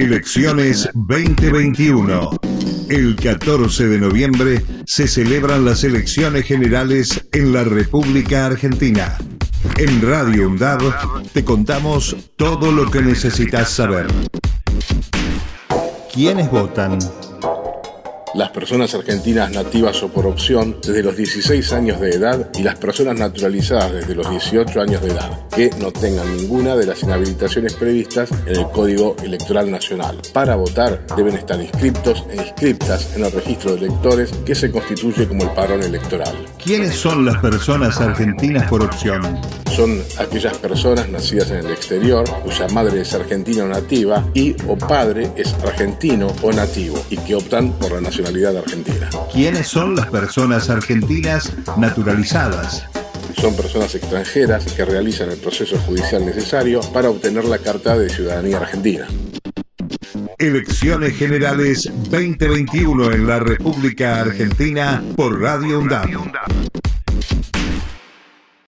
Elecciones 2021. El 14 de noviembre se celebran las elecciones generales en la República Argentina. En Radio UNDAB te contamos todo lo que necesitas saber. ¿Quiénes votan? Las personas argentinas nativas o por opción desde los 16 años de edad y las personas naturalizadas desde los 18 años de edad, que no tengan ninguna de las inhabilitaciones previstas en el Código Electoral Nacional. Para votar deben estar inscriptos e inscriptas en el registro de electores que se constituye como el padrón electoral. ¿Quiénes son las personas argentinas por opción? Son aquellas personas nacidas en el exterior cuya madre es argentina o nativa y o padre es argentino o nativo y que optan por la nacionalidad argentina. ¿Quiénes son las personas argentinas naturalizadas? Son personas extranjeras que realizan el proceso judicial necesario para obtener la carta de ciudadanía argentina. Elecciones Generales 2021 en la República Argentina por Radio UNDAP.